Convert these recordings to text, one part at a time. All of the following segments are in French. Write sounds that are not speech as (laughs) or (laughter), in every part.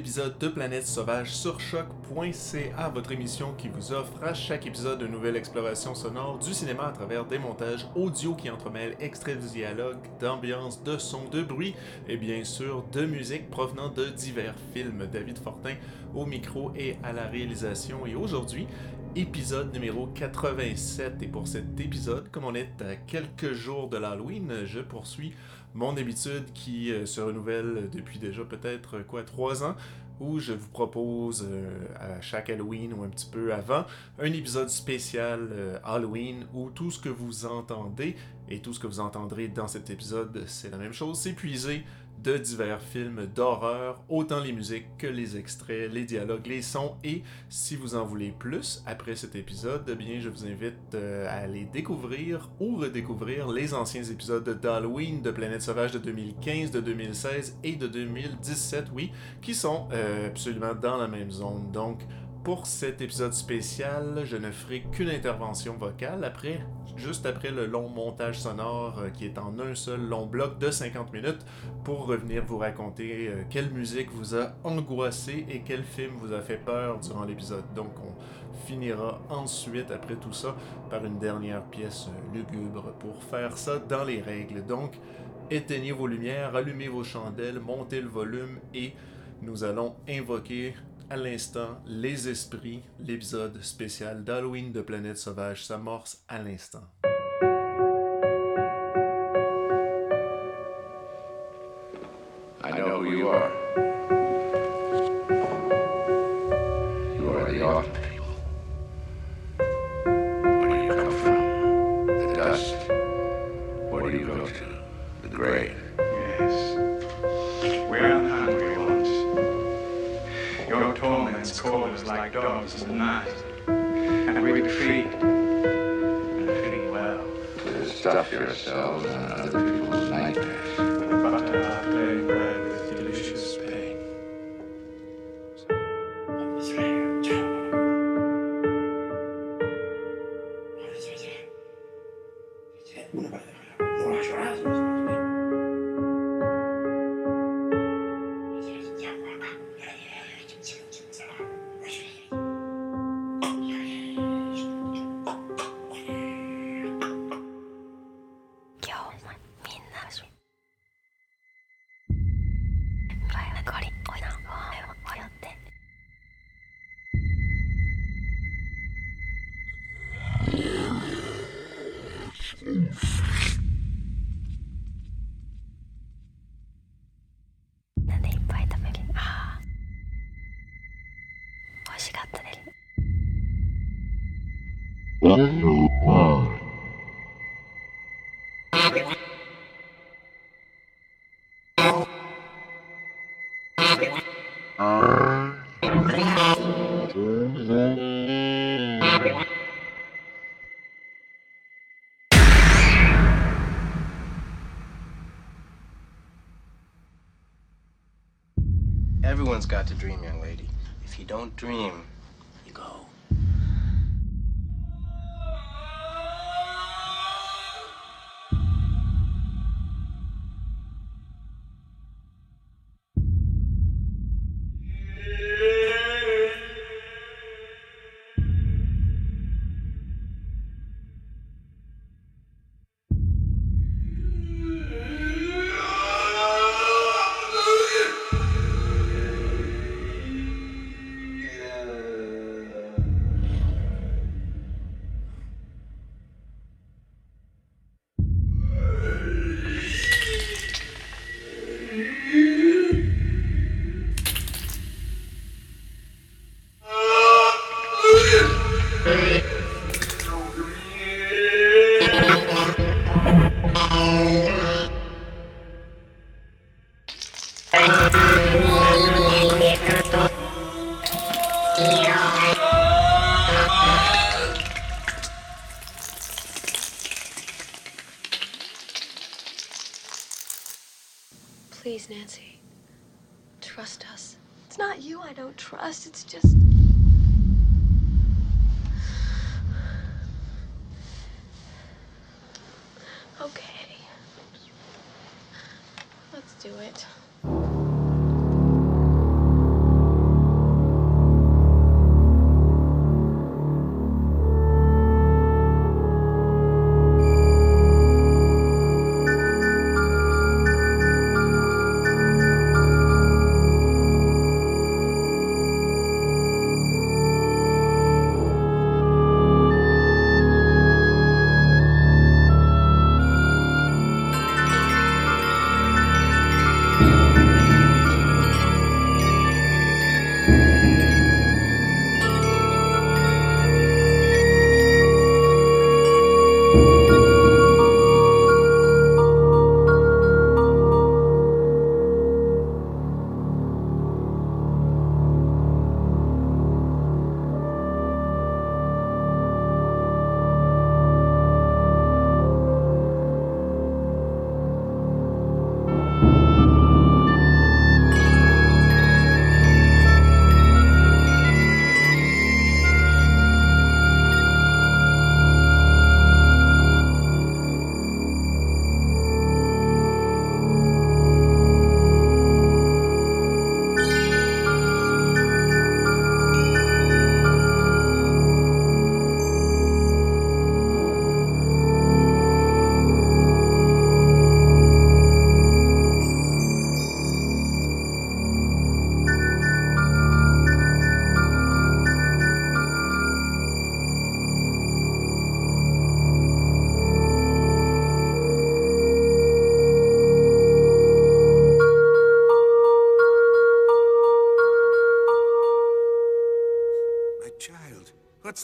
épisode de Planète Sauvage sur choc.ca, votre émission qui vous offre à chaque épisode une nouvelle exploration sonore du cinéma à travers des montages audio qui entremêlent extraits de dialogue, d'ambiance, de son, de bruit et bien sûr de musique provenant de divers films. David Fortin au micro et à la réalisation et aujourd'hui, épisode numéro 87 et pour cet épisode, comme on est à quelques jours de l'Halloween, je poursuis mon habitude qui euh, se renouvelle depuis déjà peut-être euh, quoi trois ans où je vous propose euh, à chaque Halloween ou un petit peu avant un épisode spécial Halloween où tout ce que vous entendez et tout ce que vous entendrez dans cet épisode c'est la même chose, c'est puisé de divers films d'horreur, autant les musiques que les extraits, les dialogues, les sons. Et si vous en voulez plus après cet épisode, eh bien je vous invite euh, à aller découvrir ou redécouvrir les anciens épisodes d'Halloween de Planète Sauvage de 2015, de 2016 et de 2017, oui, qui sont euh, absolument dans la même zone. Donc, pour cet épisode spécial, je ne ferai qu'une intervention vocale après, juste après le long montage sonore euh, qui est en un seul long bloc de 50 minutes pour revenir vous raconter euh, quelle musique vous a angoissé et quel film vous a fait peur durant l'épisode. Donc on finira ensuite après tout ça par une dernière pièce euh, lugubre pour faire ça dans les règles. Donc éteignez vos lumières, allumez vos chandelles, montez le volume et nous allons invoquer à l'instant, Les Esprits, l'épisode spécial d'Halloween de Planète Sauvage s'amorce à l'instant. songs is mine. And I really feed. And I well. To stuff yourselves on other people's nightmares. Everyone's got to dream, young lady. If you don't dream,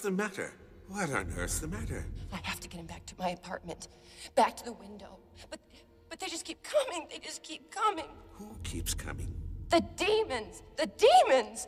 the matter? What on earth's the matter? I have to get him back to my apartment, back to the window. But but they just keep coming. They just keep coming. Who keeps coming? The demons. The demons.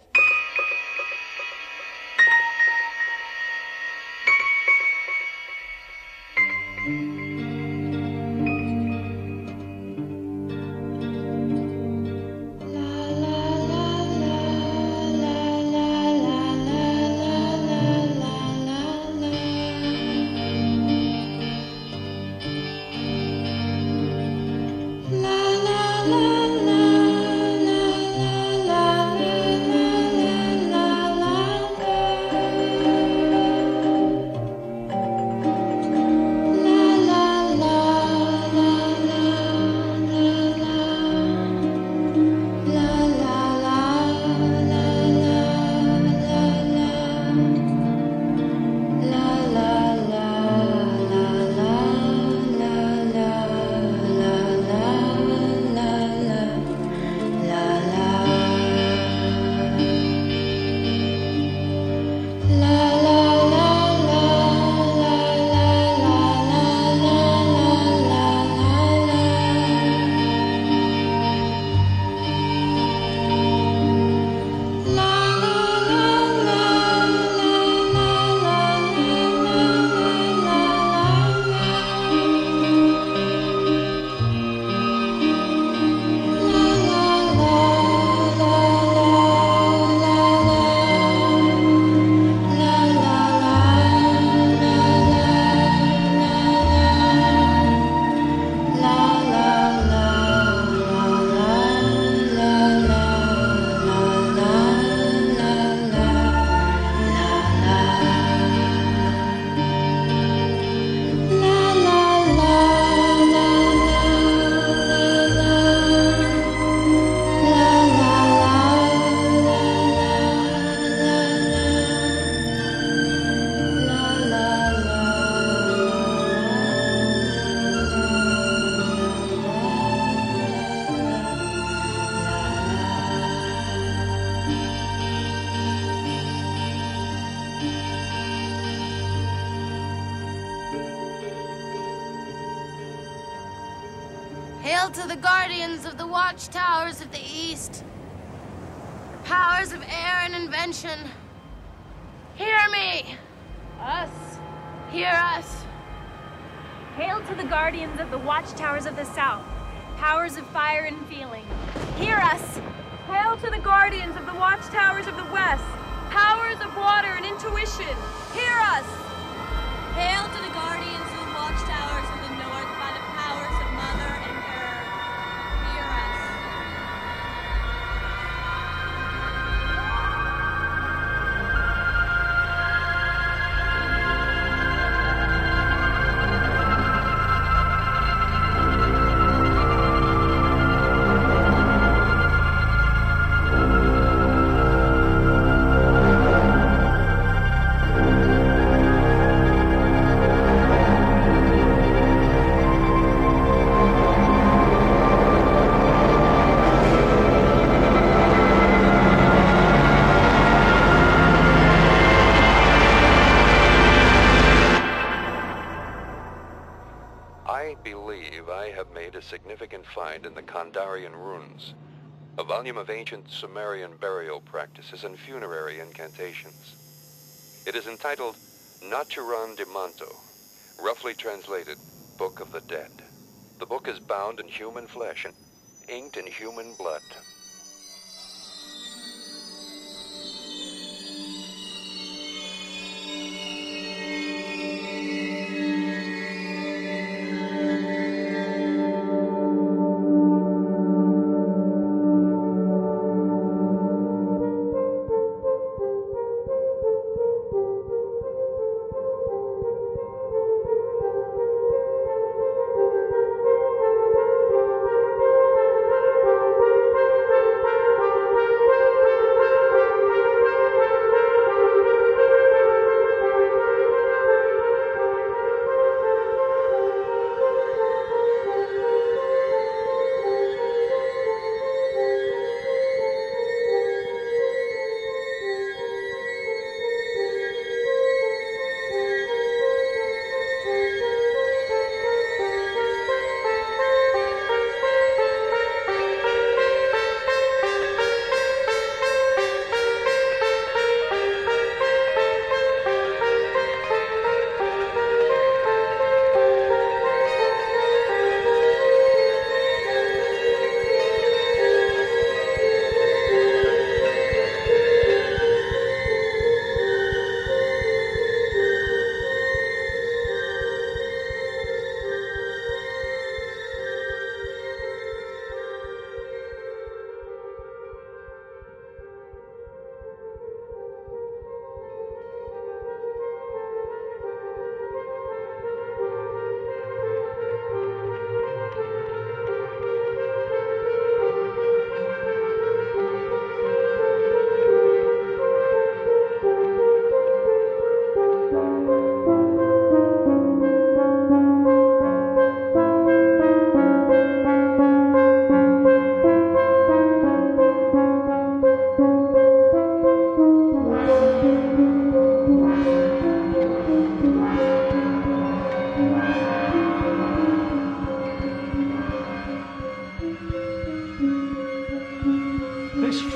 Hail to the guardians of the watchtowers of the east. Powers of air and invention. Hear me! Us. Hear us! Hail to the guardians of the watchtowers of the south, powers of fire and feeling. Hear us! Hail to the guardians of the watchtowers of the west, powers of water and intuition. Hear us! Hail to the volume of ancient Sumerian burial practices and funerary incantations. It is entitled Naturan de Manto, roughly translated, Book of the Dead. The book is bound in human flesh and inked in human blood.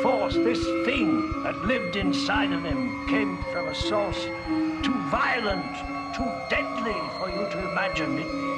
force, this thing that lived inside of him, came from a source too violent, too deadly for you to imagine. It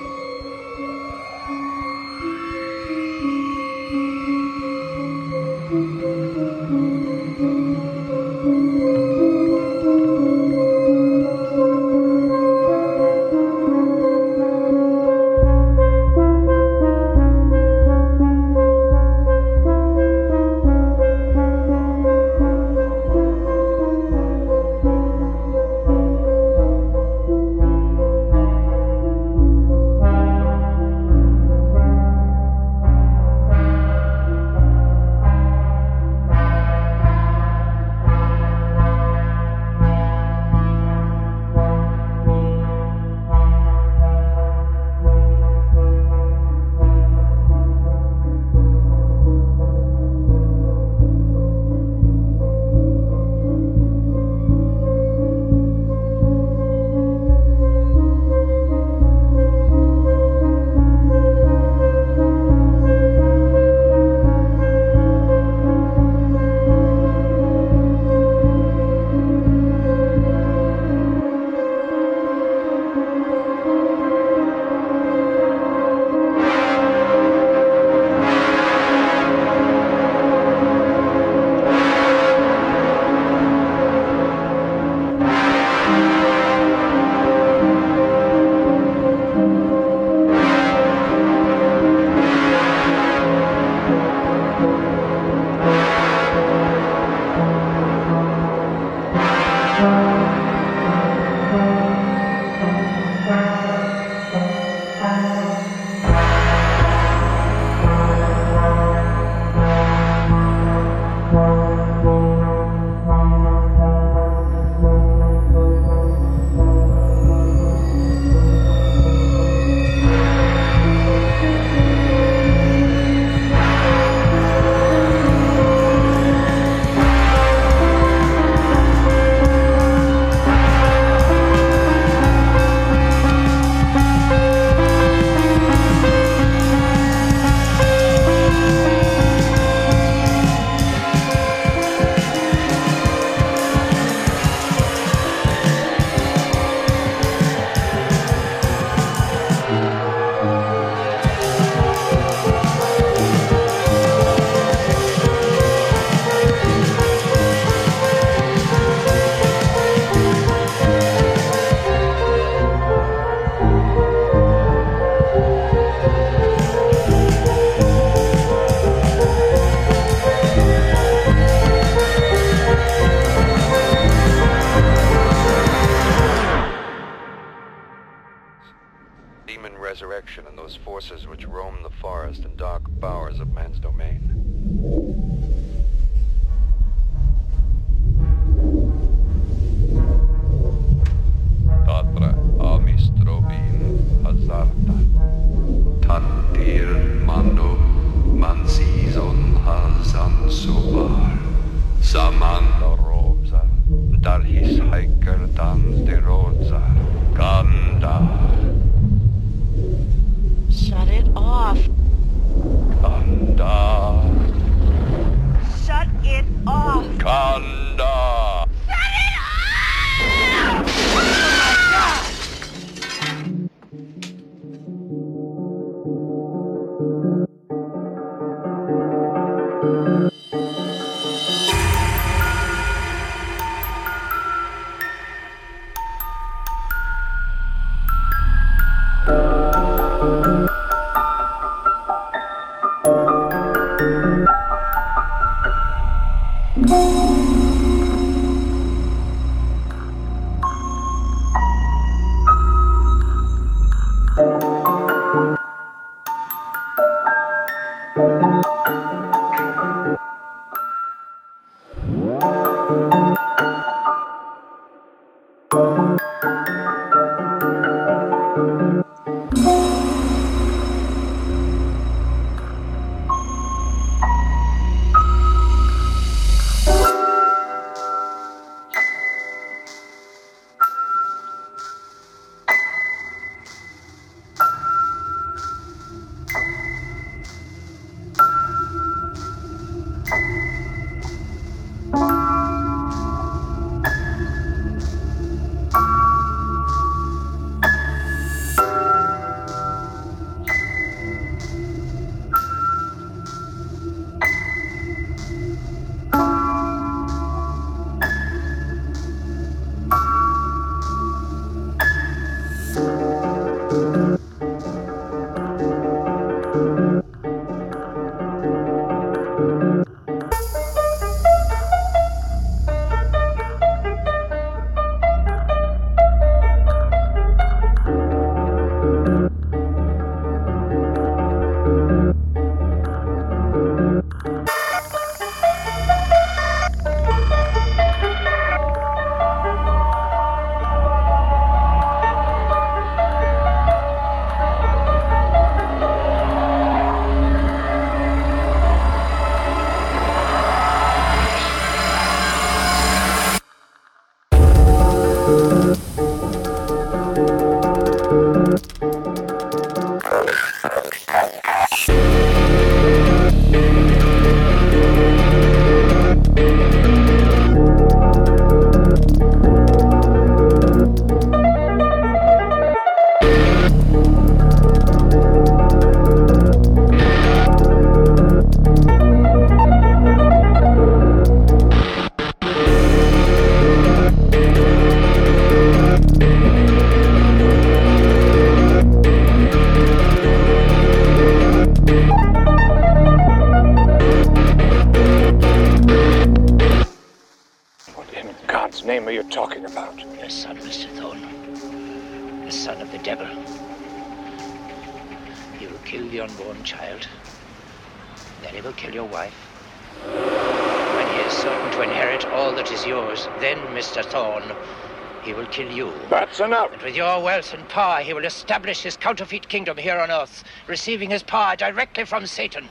With your wealth and power, he will establish his counterfeit kingdom here on Earth, receiving his power directly from Satan.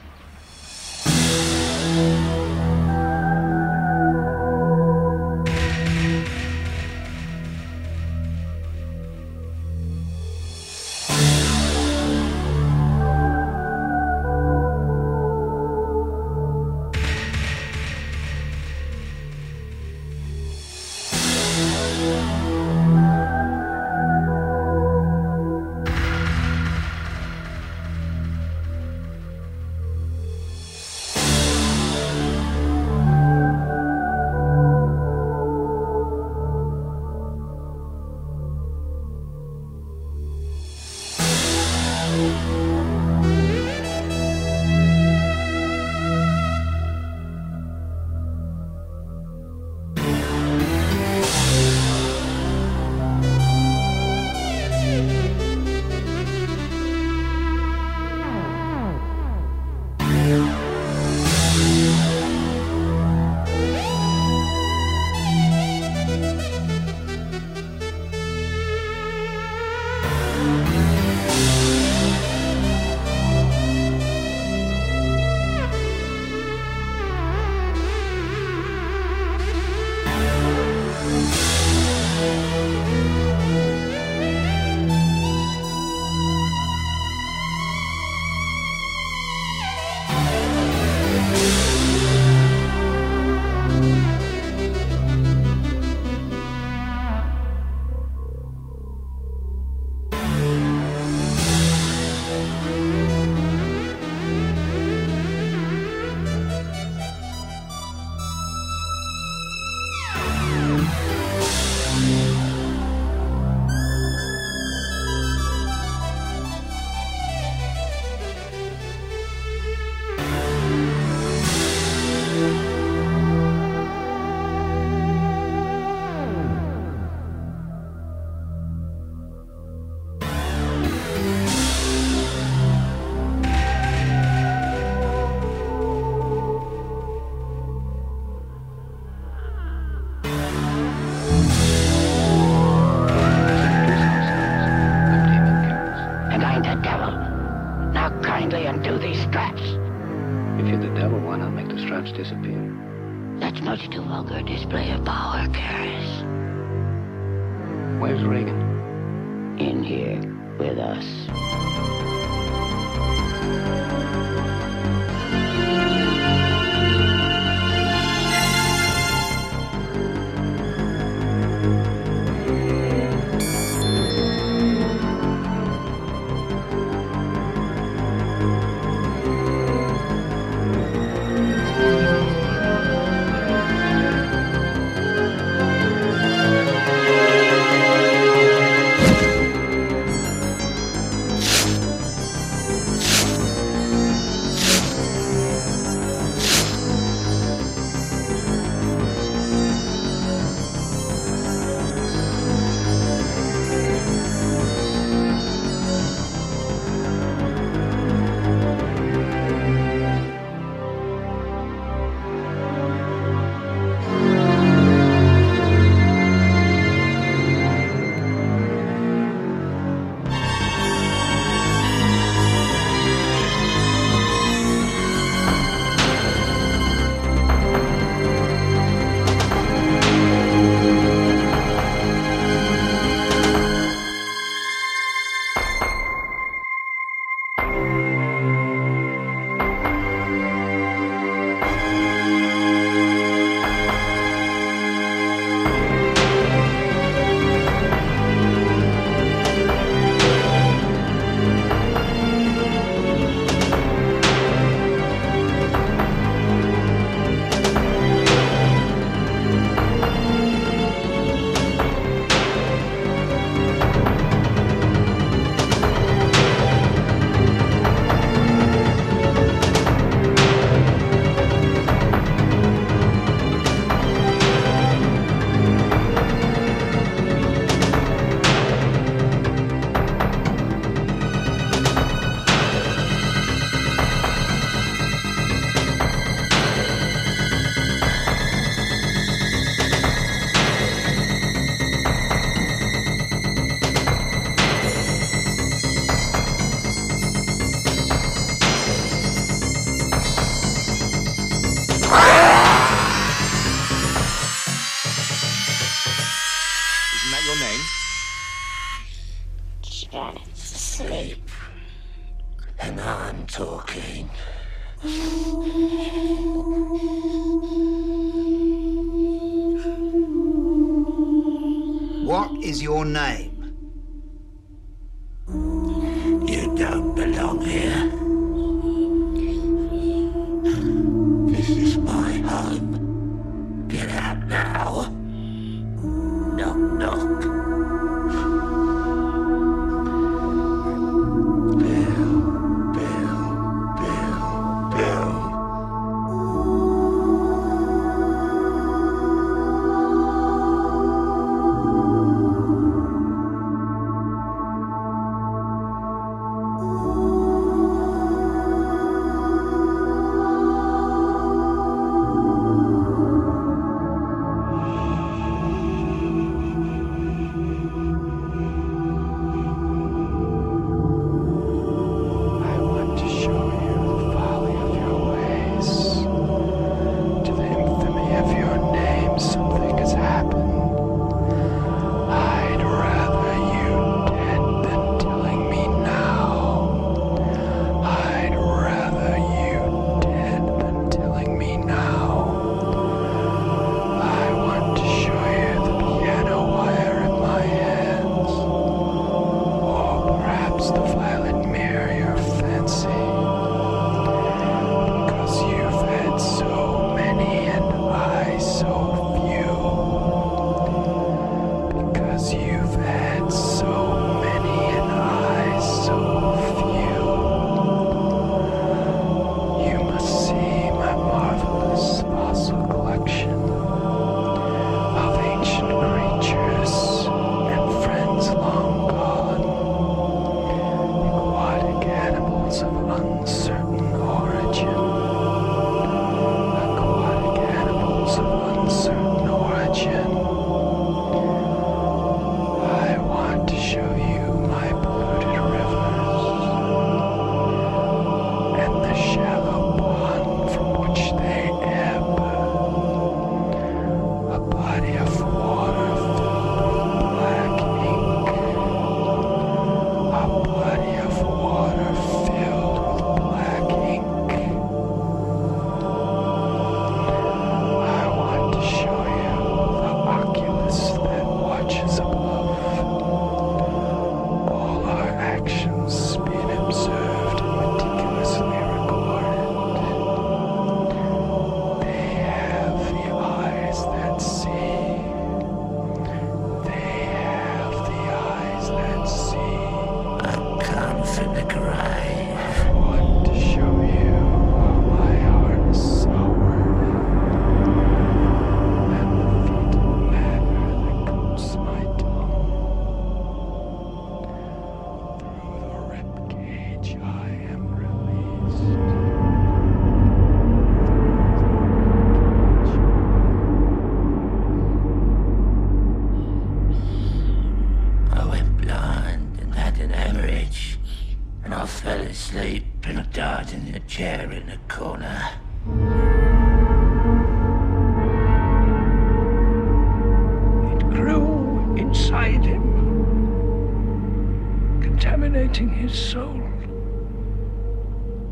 Contaminating his soul.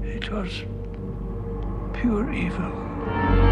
It was pure evil.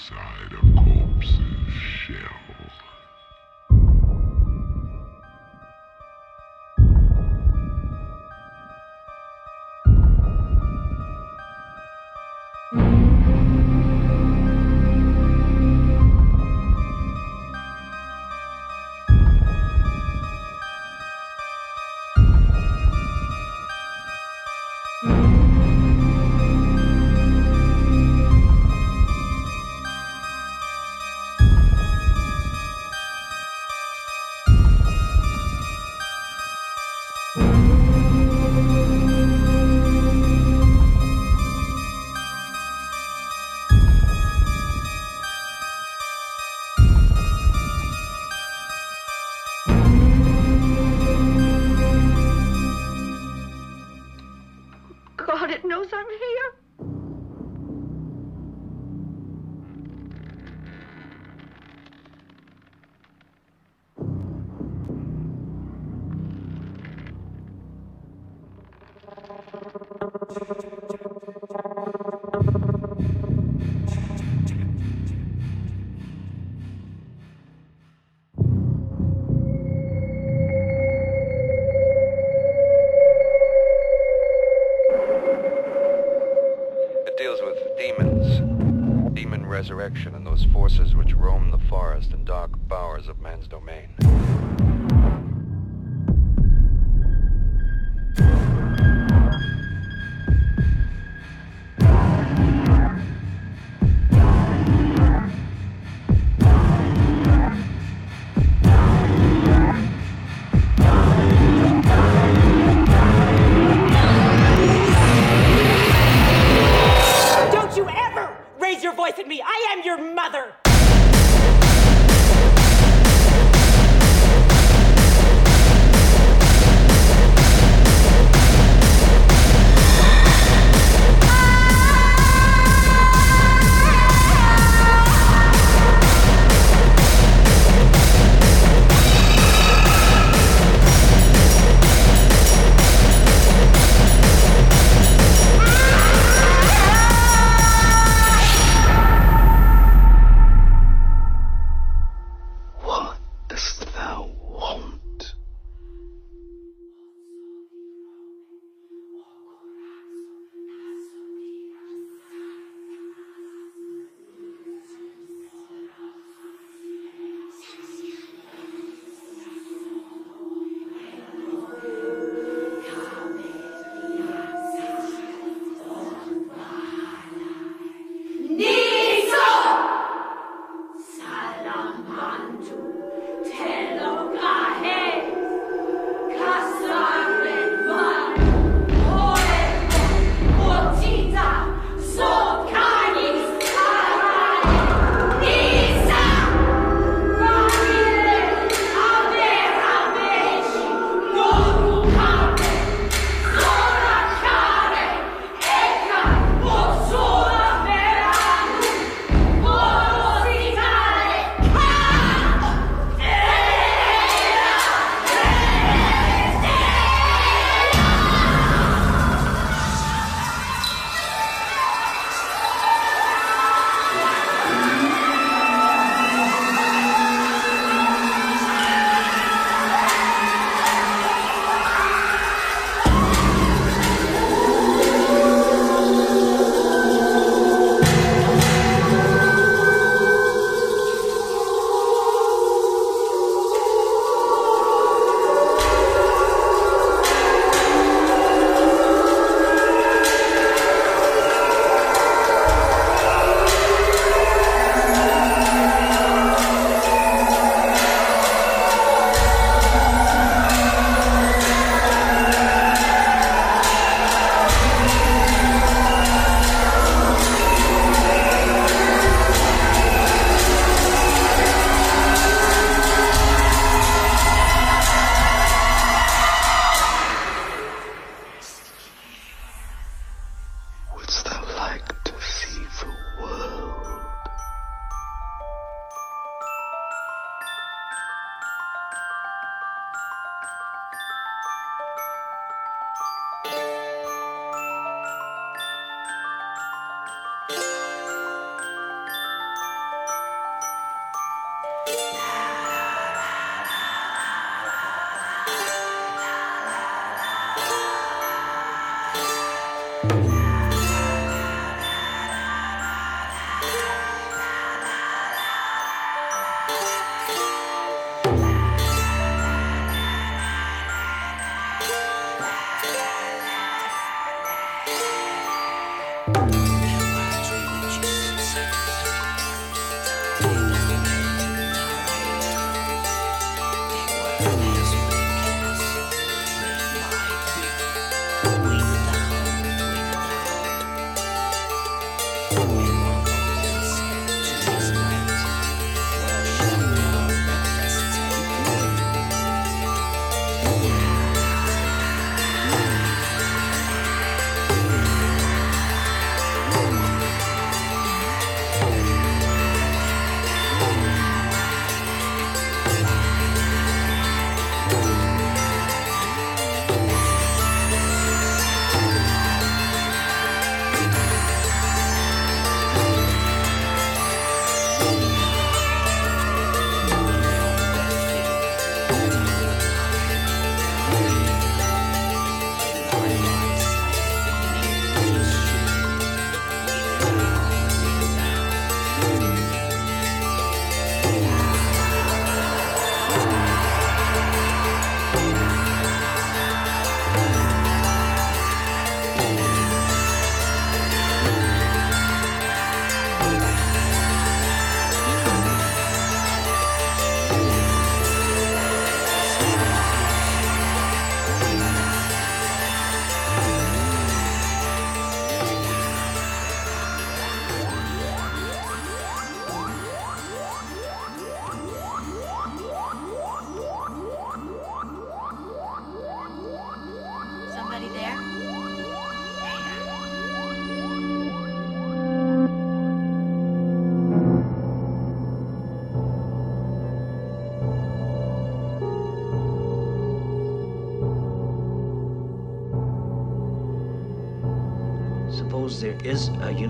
inside a corpse's shell. raise your voice at me. I am your mother.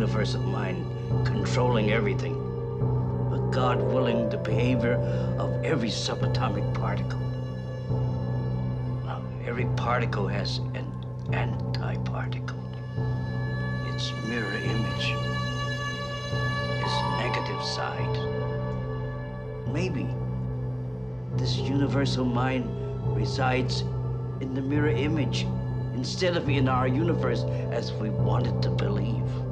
Universe of mind controlling everything, but God willing the behavior of every subatomic particle. Now, every particle has an antiparticle. Its mirror image, its negative side. Maybe this universal mind resides in the mirror image instead of in our universe as we wanted to believe.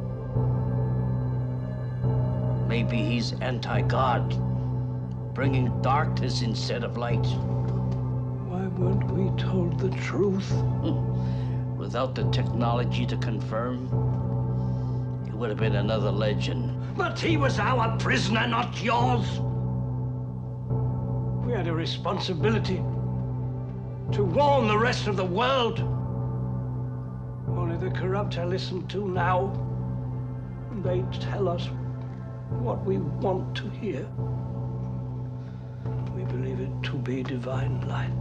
Maybe he's anti God, bringing darkness instead of light. Why weren't we told the truth? (laughs) Without the technology to confirm, it would have been another legend. But he was our prisoner, not yours. We had a responsibility to warn the rest of the world. Only the corrupt are listened to now. And they tell us what we want to hear. We believe it to be divine light.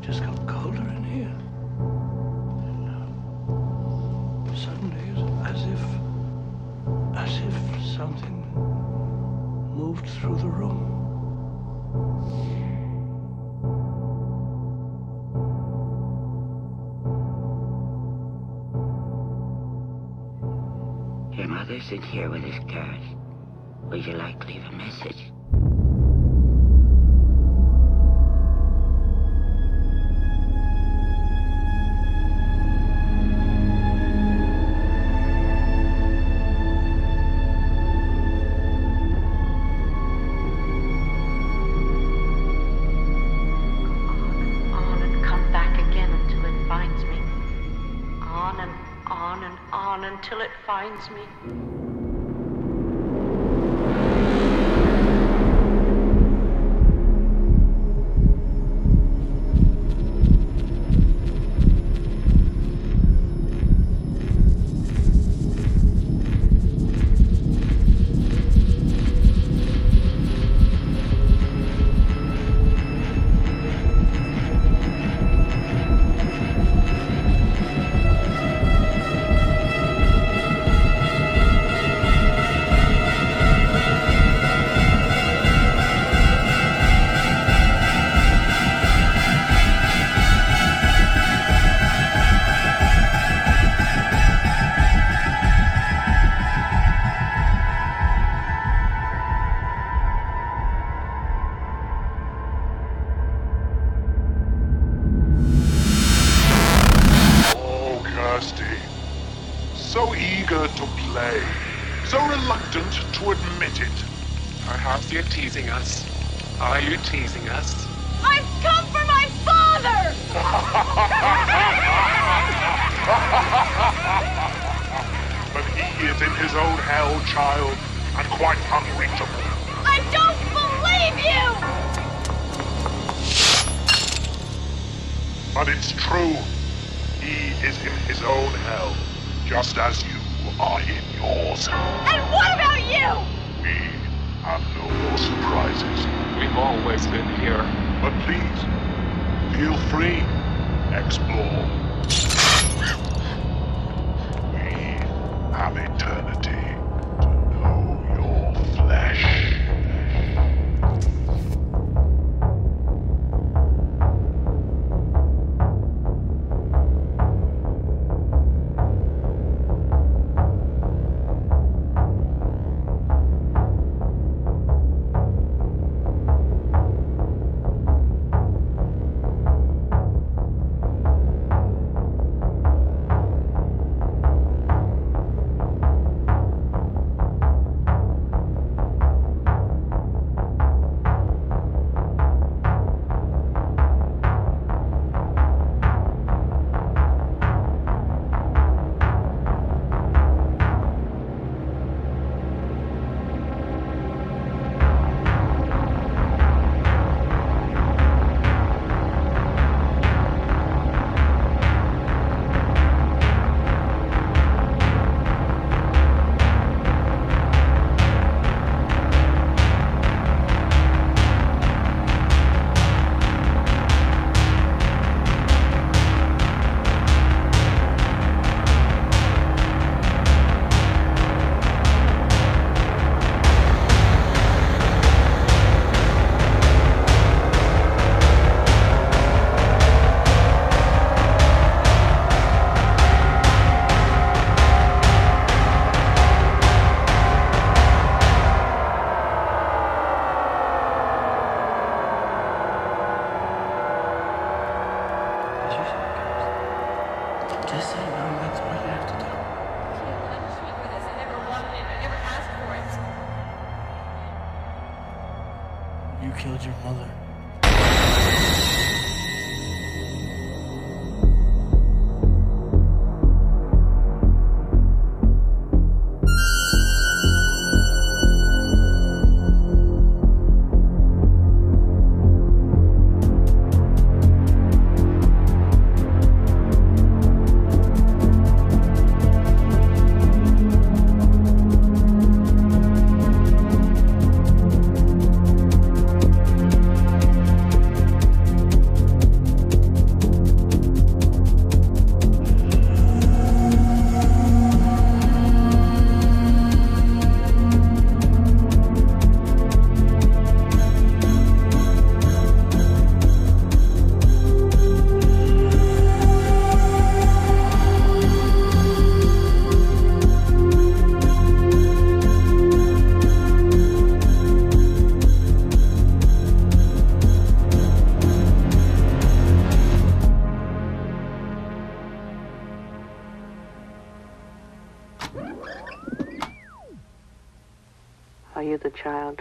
Just got colder in here. And, suddenly, as if, as if something moved through the room. Your mother's in here with this card. Would you like to leave a message? Me.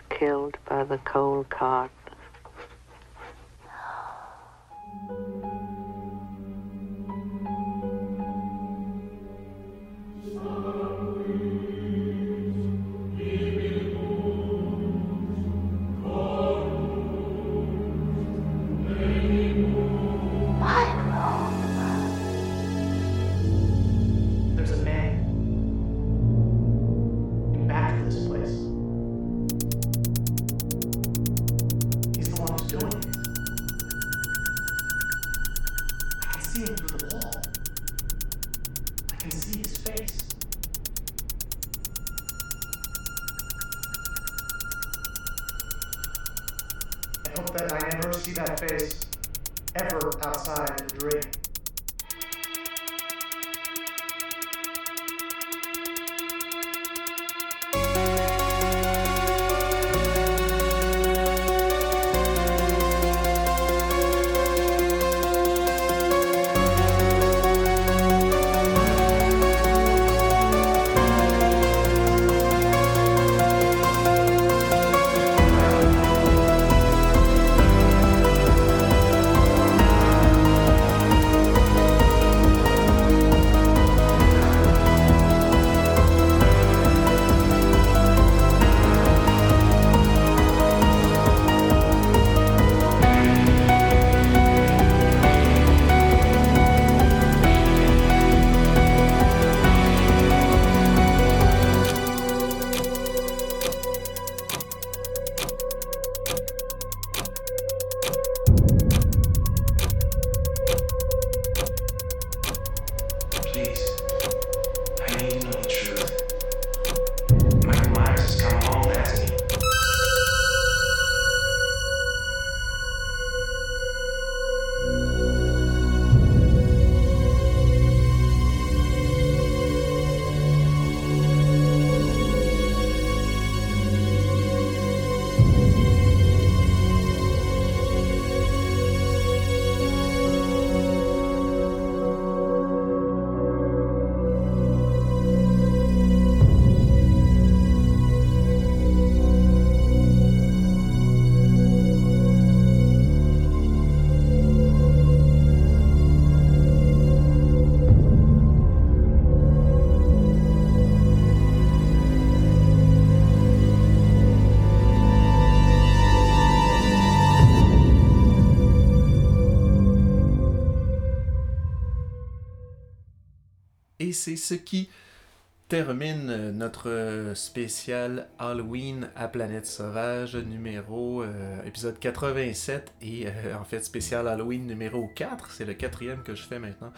Killed by the coal cart? C'est ce qui termine euh, notre euh, spécial Halloween à Planète Sauvage numéro euh, épisode 87 et en fait spécial Halloween numéro 4, c'est le quatrième que je fais maintenant.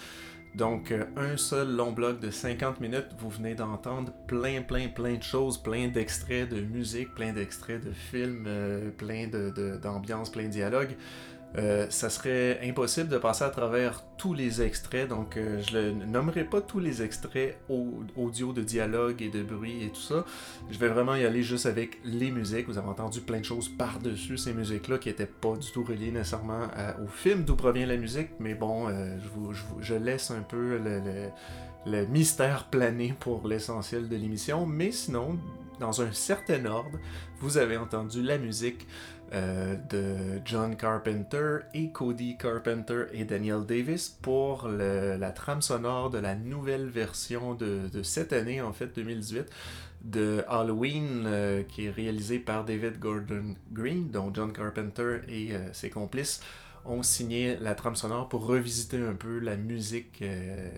Donc un seul long bloc de 50 minutes, vous venez d'entendre plein plein plein de choses, plein d'extraits de musique, plein d'extraits de films, plein d'ambiances, plein de dialogues. Euh, ça serait impossible de passer à travers tous les extraits, donc euh, je ne nommerai pas tous les extraits au- audio de dialogue et de bruit et tout ça. Je vais vraiment y aller juste avec les musiques. Vous avez entendu plein de choses par-dessus ces musiques-là qui n'étaient pas du tout reliées nécessairement à- au film d'où provient la musique, mais bon, euh, je, laisse un peu le mystère planer pour l'essentiel de l'émission, mais sinon, dans un certain ordre, vous avez entendu la musique euh, de John Carpenter et Cody Carpenter et Daniel Davis pour la trame sonore de la nouvelle version de, cette année, en fait 2018, de Halloween, euh, qui est réalisée par David Gordon Green, dont John Carpenter et euh, ses complices ont signé la trame sonore pour revisiter un peu la musique,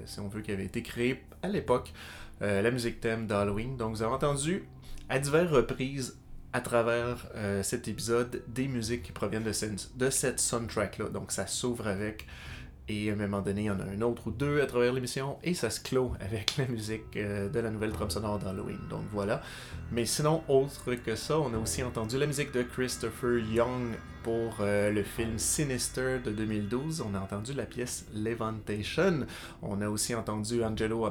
si on veut, qui avait été créée à l'époque, la musique thème d'Halloween. Donc vous avez entendu à diverses reprises à travers euh, cet épisode des musiques qui proviennent de, cette- de cette soundtrack-là. Donc ça s'ouvre avec, et à un moment donné, il y en a un autre ou deux à travers l'émission, et ça se clôt avec (laughs) la musique euh, de la nouvelle trame sonore d'Halloween. Donc voilà. Mais sinon, autre que ça, on a aussi entendu la musique de Christopher Young pour euh, le film Sinister de 2012. On a entendu la pièce Levantation. On a aussi entendu Angelo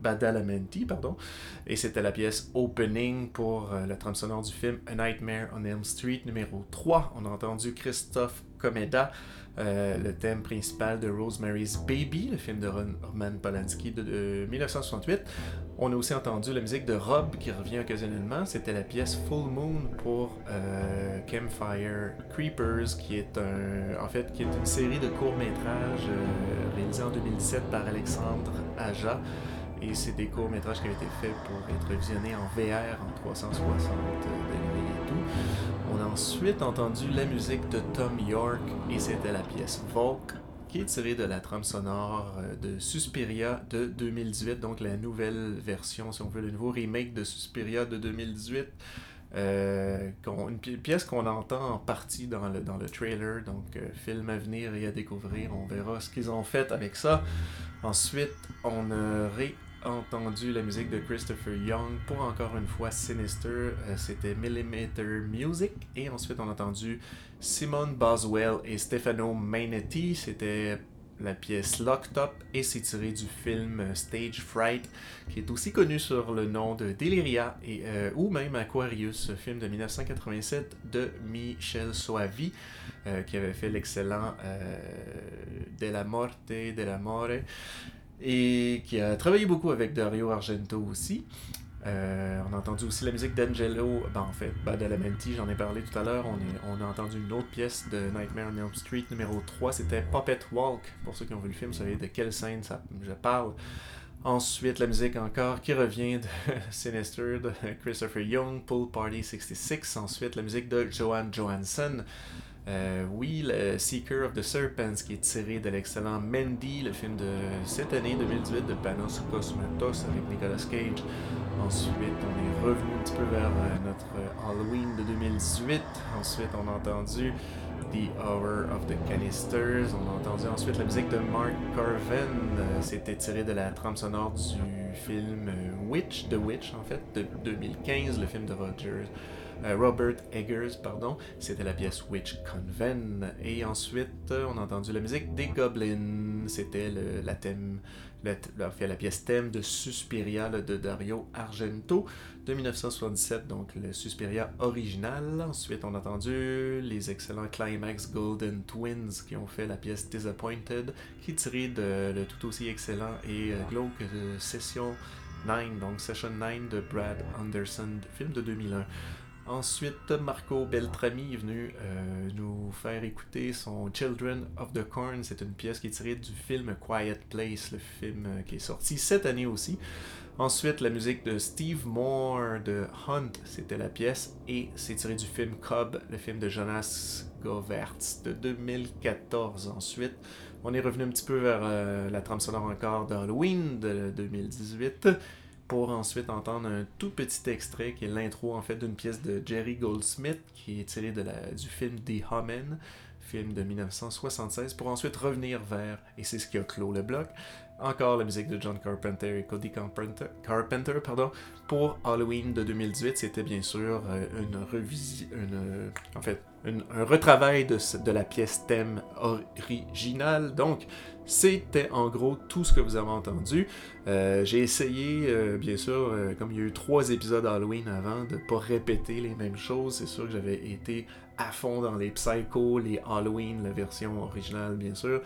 Badalamenti, pardon. Et c'était la pièce Opening pour euh, la trame sonore du film A Nightmare on Elm Street numéro 3. On a entendu Christophe Comeda, euh, le thème principal de Rosemary's Baby, le film de Roman Polanski de, de 1968. On a aussi entendu la musique de Rob qui revient occasionnellement. C'était la pièce Full Moon pour euh, Campfire Creepers, qui est en fait, qui est une série de courts métrages réalisés en 2017 par Alexandre Aja. Et c'est des courts métrages qui ont été faits pour être visionnés en VR en 360 degrés et tout. On a ensuite entendu la musique de Tom York et c'était la pièce Volk qui est tirée de la trame sonore euh, de Suspiria de 2018, donc la nouvelle version, si on veut, le nouveau remake de Suspiria de 2018. Euh, une pi- pièce qu'on entend en partie dans le, dans le trailer, donc euh, film à venir et à découvrir, on verra ce qu'ils ont fait avec ça. Ensuite, on a réentendu la musique de Christopher Young pour encore une fois Sinister, euh, c'était Millimeter Music, et ensuite on a entendu Simone Boswell et Stefano Mainetti, c'était la pièce Locked Up et c'est tiré du film Stage Fright qui est aussi connu sur le nom de Deliria et, euh, ou même Aquarius, film de 1987 de Michel Soavi euh, qui avait fait l'excellent De la Morte, De la More et qui a travaillé beaucoup avec Dario Argento aussi. Euh, on a entendu aussi la musique d'Angelo, ben en fait, Badalamenti, j'en ai parlé tout à l'heure. On, a entendu une autre pièce de Nightmare on Elm Street numéro 3, c'était Puppet Walk. Pour ceux qui ont vu le film, vous savez de quelle scène ça, je parle. Ensuite, la musique encore qui revient de (laughs) Sinister de Christopher Young, Pool Party 66. Ensuite, la musique de Johan Johansson. Euh, oui, le Seeker of the Serpents qui est tiré de l'excellent Mandy, le film de cette année 2018 de Panos Cosmatos avec Nicolas Cage. Ensuite, on est revenu un petit peu vers euh, notre Halloween de 2018. Ensuite, on a entendu The Hour of the Canisters. On a entendu ensuite la musique de Mark Carven. Euh, C'était tiré de la trame sonore du film euh, Witch, The Witch en fait, de 2015, le film de Rogers. Euh, Robert Eggers, pardon, c'était la pièce Witch Conven. Et ensuite, euh, on a entendu la musique des Goblins. C'était la thème, la, pièce thème de Suspiria de Dario Argento de 1977, donc le Suspiria original. Ensuite, on a entendu les excellents Climax Golden Twins qui ont fait la pièce Disappointed, qui tirée de le tout aussi excellent et euh, glauque Session 9, donc Session 9 de Brad Anderson, film de 2001. Ensuite, Marco Beltrami est venu euh, nous faire écouter son Children of the Corn. C'est une pièce qui est tirée du film Quiet Place, le film euh, qui est sorti cette année aussi. Ensuite, la musique de Steve Moore de Hunt, c'était la pièce, et c'est tiré du film Cobb, le film de Jonas Govertz de 2014. Ensuite, on est revenu un petit peu vers euh, la trame sonore encore d'Halloween de 2018 pour ensuite entendre un tout petit extrait qui est l'intro en fait d'une pièce de Jerry Goldsmith qui est tirée de la, du film The Hummin, film de 1976, pour ensuite revenir vers, et c'est ce qui a clos le bloc, encore la musique de John Carpenter et Cody Carpenter, Carpenter pardon, pour Halloween de 2018. C'était bien sûr euh, une revision, une, en fait, un retravail de, de la pièce thème originale. Donc, c'était en gros tout ce que vous avez entendu. Euh, J'ai essayé, euh, bien sûr, euh, comme il y a eu trois épisodes Halloween avant, de pas répéter les mêmes choses. C'est sûr que j'avais été à fond dans les Psycho, les Halloween, la version originale, bien sûr.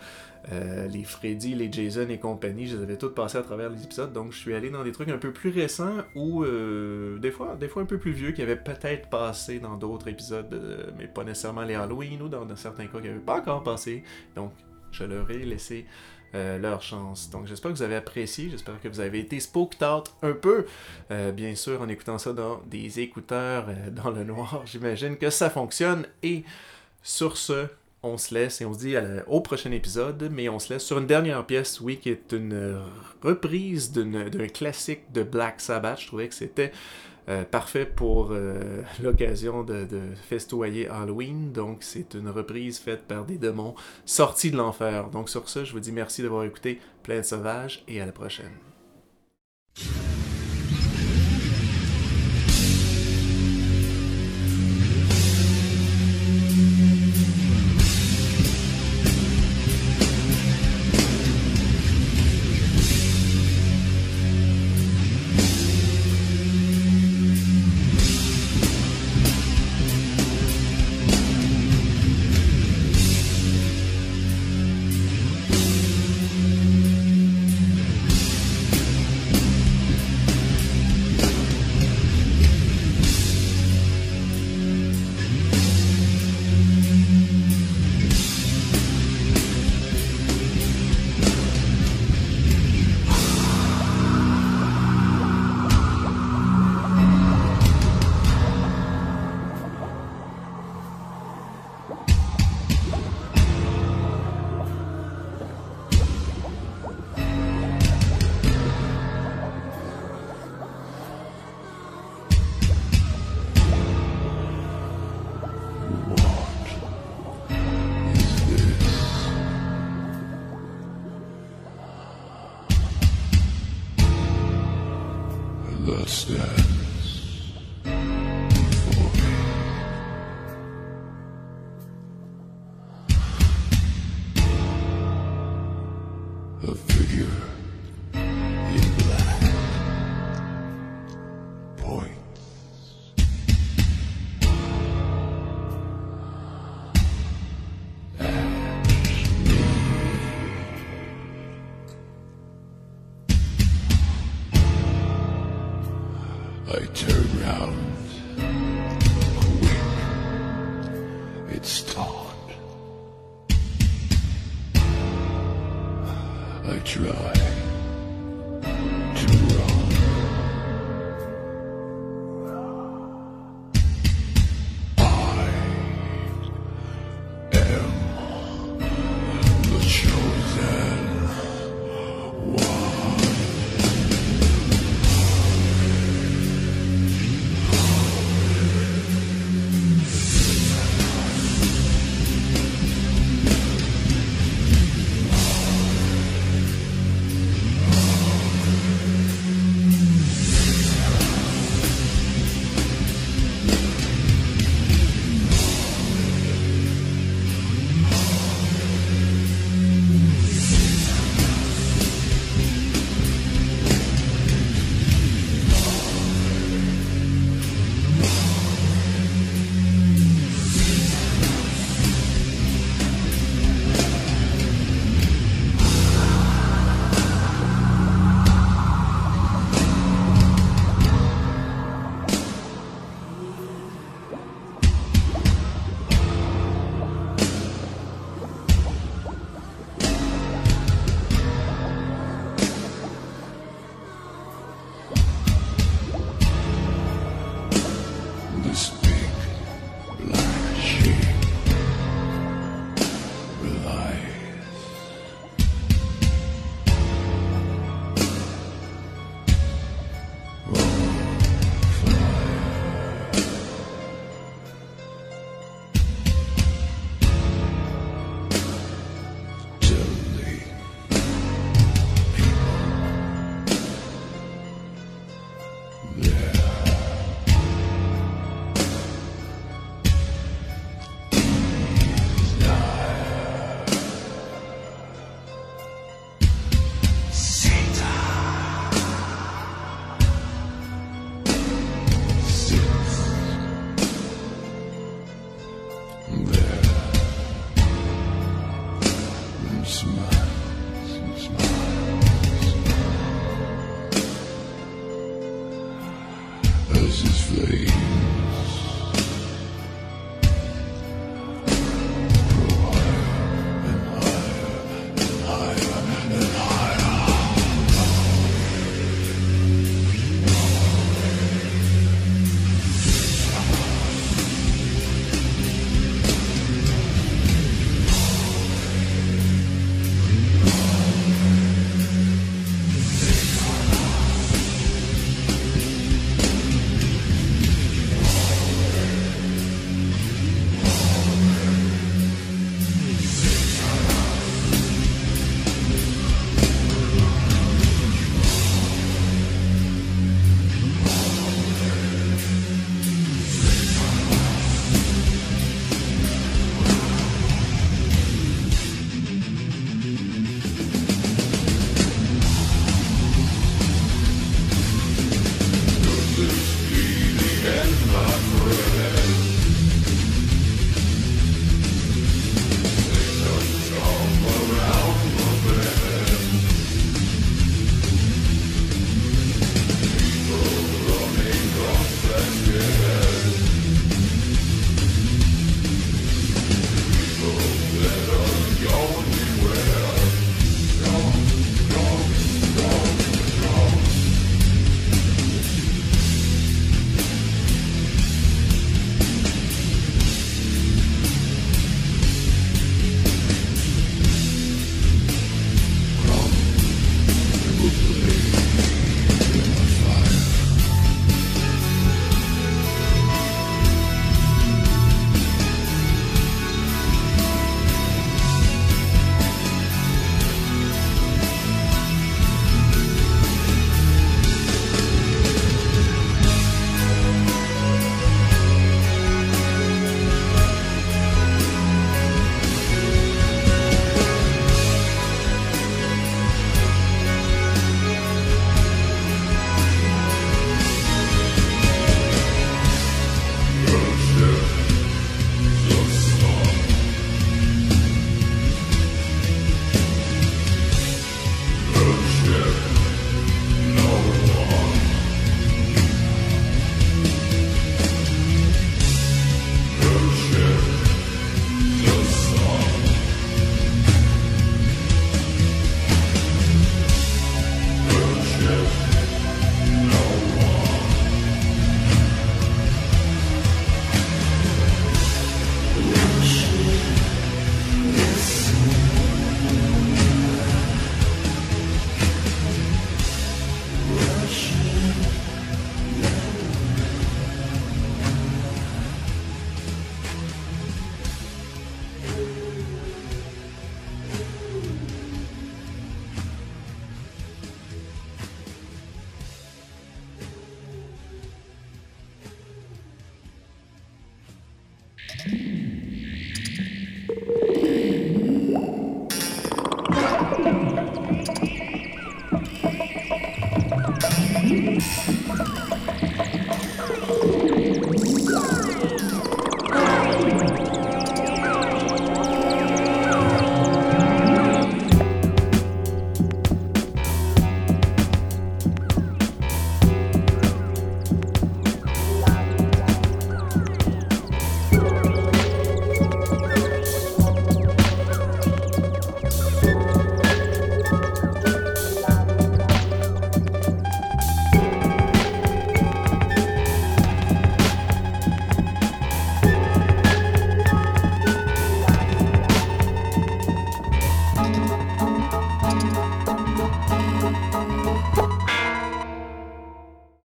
Euh, les Freddy, les Jason et compagnie, je les avais toutes passées à travers les épisodes. Donc, je suis allé dans des trucs un peu plus récents ou euh, des, fois, des fois un peu plus vieux qui avaient peut-être passé dans d'autres épisodes, euh, mais pas nécessairement les Halloween ou dans, dans certains cas qui n'avaient pas encore passé. Donc, je leur ai laissé euh, leur chance. Donc j'espère que vous avez apprécié, j'espère que vous avez été spooked out un peu, Euh, bien sûr en écoutant ça dans des écouteurs euh, dans le noir, j'imagine que ça fonctionne et sur ce, on se laisse et on se dit au prochain épisode, mais on se laisse sur une dernière pièce, oui, qui est une reprise d'un classique de Black Sabbath. Je trouvais que c'était euh, parfait pour euh, (laughs) l'occasion de, festoyer Halloween. Donc, c'est une reprise faite par des démons sortis de l'enfer. Donc, sur ce, je vous dis merci d'avoir écouté Plein de Sauvages et à la prochaine.